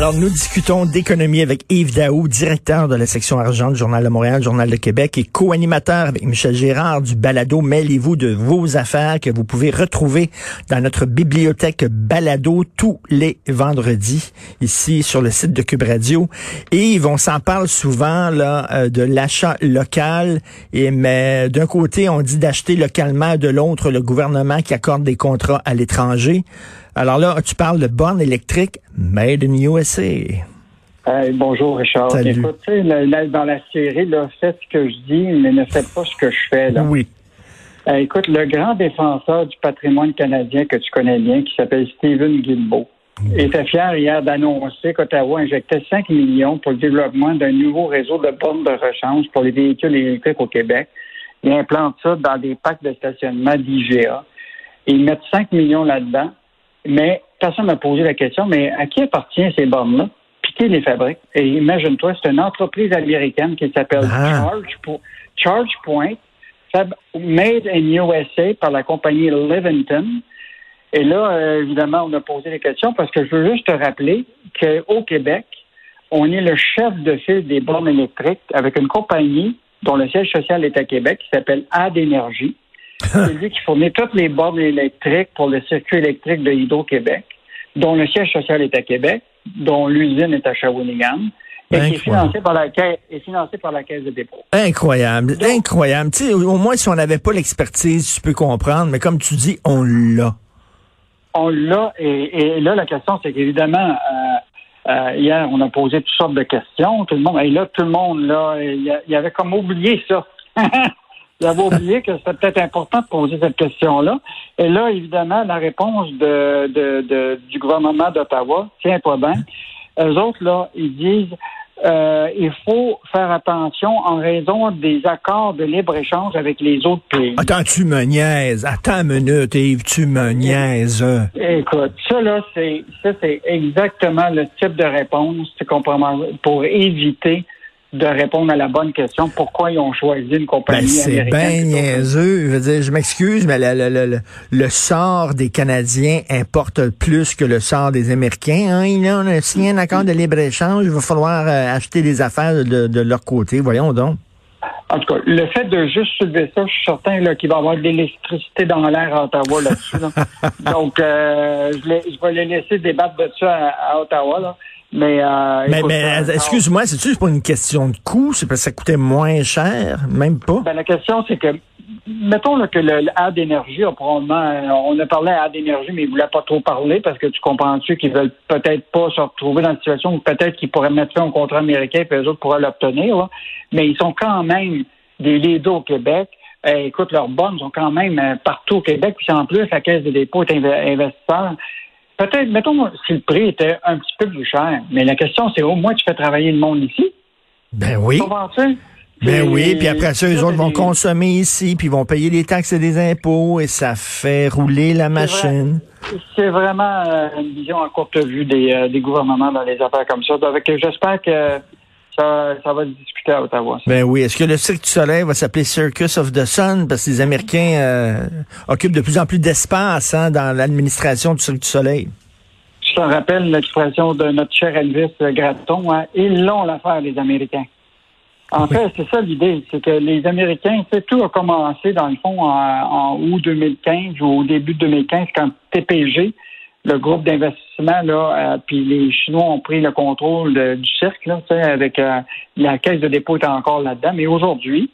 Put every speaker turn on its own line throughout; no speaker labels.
Alors, nous discutons d'économie avec Yves Daou, directeur de la section argent du Journal de Montréal, Journal de Québec, et co-animateur avec Michel Gérard du Balado Mêlez-vous de vos affaires que vous pouvez retrouver dans notre bibliothèque Balado tous les vendredis, ici sur le site de Cube Radio. Yves, on s'en parle souvent là euh, de l'achat local, et mais d'un côté, on dit d'acheter localement, de l'autre, le gouvernement qui accorde des contrats à l'étranger. Alors là, tu parles de bornes électriques made in USA.
bonjour Richard.
Salut.
Écoute, là, là, dans la série, là, faites ce que je dis, mais ne faites pas ce que je fais. Là.
Oui.
Euh, écoute, le grand défenseur du patrimoine canadien que tu connais bien, qui s'appelle Stephen Guilbeault, était fier hier d'annoncer qu'Ottawa injectait 5 millions pour le développement d'un nouveau réseau de bornes de rechange pour les véhicules électriques au Québec. Il implante ça dans des packs de stationnement d'IGA. Ils mettent 5 millions là-dedans. Mais personne m'a posé la question, mais à qui appartient ces bornes-là? Puis qui les fabrique? Et imagine-toi, c'est une entreprise américaine qui s'appelle
Ah.
Charge, Po- ChargePoint, fab- made in USA par la compagnie Livingston. Et là, euh, évidemment, on a posé la question parce que je veux juste te rappeler qu'au Québec, on est le chef de file des bornes électriques avec une compagnie dont le siège social est à Québec qui s'appelle Ad Énergie. C'est lui qui fournit toutes les bornes électriques pour le circuit électrique de Hydro-Québec, dont le siège social est à Québec, dont l'usine est à Shawinigan, et qui est financé par la caisse, est financé par la caisse de dépôt.
Incroyable, incroyable. Tu sais, au moins, si on n'avait pas l'expertise, tu peux comprendre, mais comme tu dis, on l'a.
On l'a, et, et là, la question, c'est qu'évidemment, euh, euh, hier, on a posé toutes sortes de questions. Tout le monde, et là, tout le monde, là, il y a- il y avait comme oublié ça. il avait oublié que c'était peut-être important de poser cette question-là. Et là, évidemment, la réponse de, de, de- du gouvernement d'Ottawa, tiens-toi bien, eux autres, là, ils disent euh, il faut faire attention en raison des accords de libre-échange avec les autres pays.
Attends, tu me niaises. Attends une minute, Yves, tu me niaises.
Écoute, ça là, c'est ça, c'est exactement le type de réponse peut avoir pour éviter de répondre à la bonne question pourquoi ils ont choisi une compagnie
Ben, c'est
américaine.
bien
plutôt que-
niaiseux. Je veux dire, je m'excuse, mais le, le, le, le- le sort des Canadiens importe plus que le sort des Américains. Hein. Et Là, on a signé un accord de libre-échange. Il va falloir euh, acheter des affaires de, de leur côté. Voyons donc.
En tout cas, le fait de juste soulever ça, je suis certain là, qu'il va y avoir de l'électricité dans l'air à Ottawa là-dessus. là. Donc, euh, je vais les laisser débattre de ça à, à Ottawa. Là. Mais, euh,
Mais, mais
euh,
excuse-moi, c'est-tu pas une question de coût? C'est parce que ça coûtait moins cher? Même pas?
Ben, la question, c'est que, mettons là, que le, le a probablement, euh, on a parlé à Ad Énergie, mais il ne voulait pas trop parler parce que tu comprends-tu qu'ils veulent peut-être pas se retrouver dans une situation où peut-être qu'ils pourraient mettre fin au contrat américain et les autres pourraient l'obtenir. Mais ils sont quand même des leaders au Québec. Euh, écoute, leurs bonnes sont quand même euh, partout au Québec. Puis en plus, la Caisse de dépôt est inve- investisseur. Peut-être, mettons, si le prix était un petit peu plus cher. Mais la question, c'est au moins tu fais travailler le monde ici?
Ben oui. Ben oui, puis après ça, eux autres vont consommer ici, puis ils vont payer des taxes et des impôts, et ça fait rouler la machine.
C'est vraiment euh, une vision à courte vue des, euh, des gouvernements dans les affaires comme ça. Donc, j'espère que ça, ça va se discuter à Ottawa. ça.
Ben oui. Est-ce que le Cirque du Soleil va s'appeler Circus of the Sun? Parce que les Américains euh, occupent de plus en plus d'espace hein, dans l'administration du Cirque du Soleil.
Je te rappelle l'expression de notre cher Elvis Gratton. Hein, ils l'ont l'affaire, les Américains. En
Oui.
fait, c'est ça l'idée. C'est que les Américains, sais, tout a commencé, dans le fond, en, en août 2015 ou au début de 2015, quand TPG, le groupe d'investissement, là, euh, puis les Chinois ont pris le contrôle du cirque, là, avec euh, la caisse de dépôt est encore là-dedans. Mais aujourd'hui,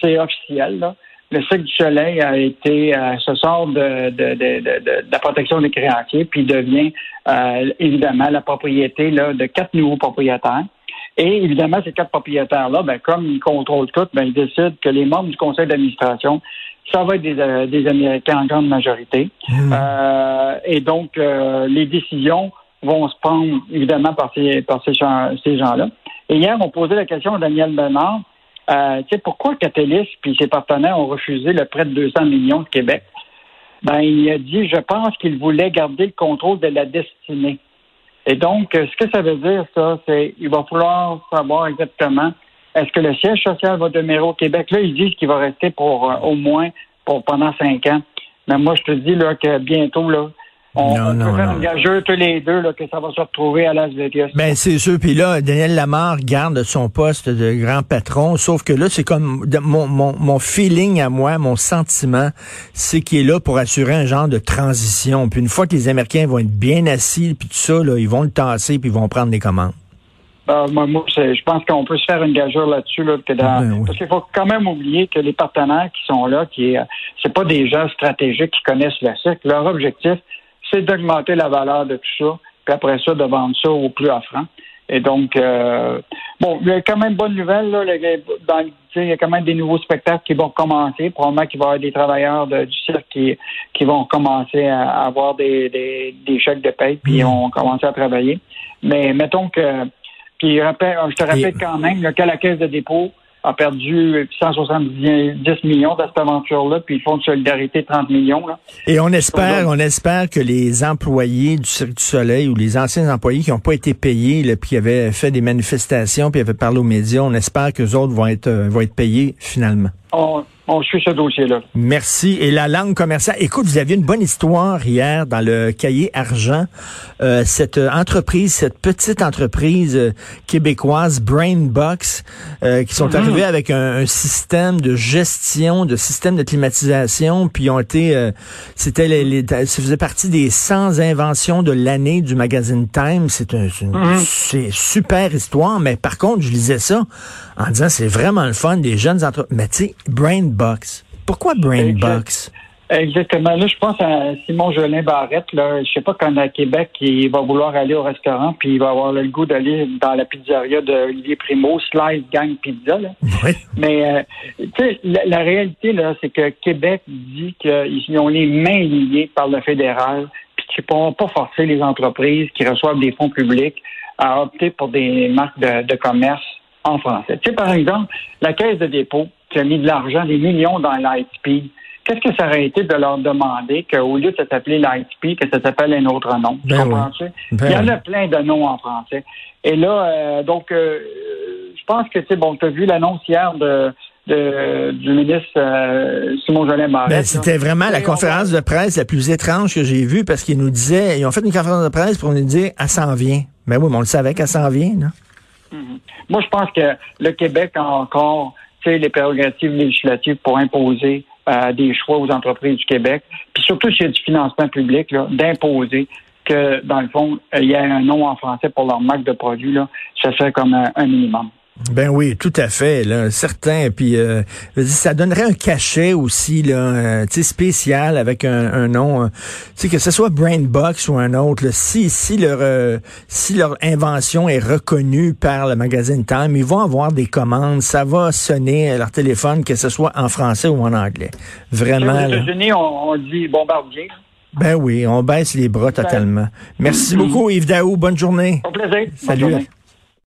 c'est officiel, là. Le Cirque du Soleil a été, euh, se sort de, de, de, de, de- de la protection des créanciers, puis devient euh, évidemment la propriété là, de quatre nouveaux propriétaires. Et évidemment, ces quatre propriétaires-là, ben, comme ils contrôlent tout, ben, ils décident que les membres du conseil d'administration, ça va être des, euh, des Américains en grande majorité. Euh, et donc, euh, les décisions vont se prendre évidemment par ces, par ces, gens, ces gens-là. Et hier, on posait la question à Daniel Bernard, euh, tu sais, pourquoi Catalyst puis ses partenaires ont refusé le prêt de 200 millions de Québec? Ben, il a dit, je pense qu'il voulait garder le contrôle de la destinée. Et donc, euh, ce que ça veut dire, ça, c'est il va falloir savoir exactement est-ce que le siège social va demeurer au Québec? Là, ils disent qu'il va rester pour euh, au moins pour pendant cinq ans. Mais moi, je te dis là, que bientôt, là, on,
Non,
on
non,
peut faire
non.
une gageure tous les deux là, que ça va se retrouver à Las Vegas.
Ben c'est sûr. Puis là, Daniel Lamar garde son poste de grand patron. Sauf que là, c'est comme mon, mon, mon feeling à moi, mon sentiment, c'est qu'il est là pour assurer un genre de transition. Puis une fois que les Américains vont être bien assis, puis tout ça, là, ils vont le tasser, puis ils vont prendre les commandes.
Euh, moi, je pense qu'on peut se faire une gageure là-dessus, là, que dans-
Ben oui.
parce qu'il faut quand même oublier que les partenaires qui sont là, qui euh, c'est pas des gens stratégiques qui connaissent le cycle. Leur objectif, c'est d'augmenter la valeur de tout ça, puis après ça, de vendre ça au plus offrant. Et donc, euh, bon, il y a quand même bonne nouvelle, là, dans, il y a quand même des nouveaux spectacles qui vont commencer. Probablement qu'il va y avoir des travailleurs de- du cirque qui, qui vont commencer à avoir des, des, des chèques de paye, puis
Mm.
on vont commencer à travailler. Mais mettons que puis je te rappelle quand même là, que la Caisse de dépôt a perdu 170 millions dans cette aventure-là, puis le Fonds de solidarité 30 millions. Là.
Et on espère, on espère que les employés du Cirque du Soleil ou les anciens employés qui n'ont pas été payés, là, puis qui avaient fait des manifestations, puis avaient parlé aux médias, on espère que autres vont être euh, vont être payés finalement.
On, on suit ce dossier-là.
Merci. Et la langue commerciale. Écoute, vous aviez une bonne histoire hier dans le cahier argent. Euh, cette euh, entreprise, cette petite entreprise euh, québécoise, Brainbox, euh, qui sont arrivés avec un, un système de gestion, de système de climatisation, puis ont été, euh, c'était les, les- ça faisait partie des 100 inventions de l'année du magazine Time. C'est un, une c'est super histoire, mais par contre, je lisais ça en disant c'est vraiment le fun des jeunes entreprises. Mais tu sais, Brainbox. Pourquoi Brainbox?
Exactement. Là, je pense à Simon Jolin Barrette. Là, je sais pas quand à Québec, il va vouloir aller au restaurant, puis il va avoir le goût d'aller dans la pizzeria de Olivier Primo, Slice Gang Pizza. Là.
Oui.
Mais euh, la, la réalité là, c'est que Québec dit qu'ils ont les mains liées par le fédéral, puis qu'ils ne pourront pas forcer les entreprises qui reçoivent des fonds publics à opter pour des marques de, de commerce en français. Tu sais, par exemple, la Caisse de dépôt qui a mis de l'argent, des millions dans Lightspeed. Qu'est-ce que ça aurait été de leur demander qu'au lieu de s'appeler Lightspeed, que ça s'appelle un autre nom? Tu
Ben
comprends-tu?
Ben
Il y en a plein de noms en français. Et là, euh, donc, euh, je pense que, tu sais, bon, tu as vu l'annonce hier de, de- du ministre euh, Simon Jolin.
Ben, c'était vraiment la conférence de presse la plus étrange que j'ai vue parce qu'ils nous disaient, ils ont fait une conférence de presse pour nous dire, elle s'en vient. Ben oui, mais on le savait qu'elle s'en vient, là.
Moi, je pense que le Québec a encore les prérogatives législatives pour imposer euh, des choix aux entreprises du Québec. Puis surtout s'il y a du financement public, d'imposer que, dans le fond, euh, il y ait un nom en français pour leur marque de produit. Là, serait comme un minimum.
Ben oui, tout à fait, là, certain. Puis euh, ça donnerait un cachet aussi, là, euh, spécial avec un, un nom, euh, tu sais, que ce soit Brainbox ou un autre. là, si si leur euh, si leur invention est reconnue par le magazine Time, ils vont avoir des commandes, ça va sonner à leur téléphone, que ce soit en français ou en anglais. Vraiment.
Aux. États-Unis, on, on dit bombardier.
Ben oui, on baisse les bras totalement. Merci beaucoup, Yves Daou. Bonne journée.
Au plaisir.
Salut.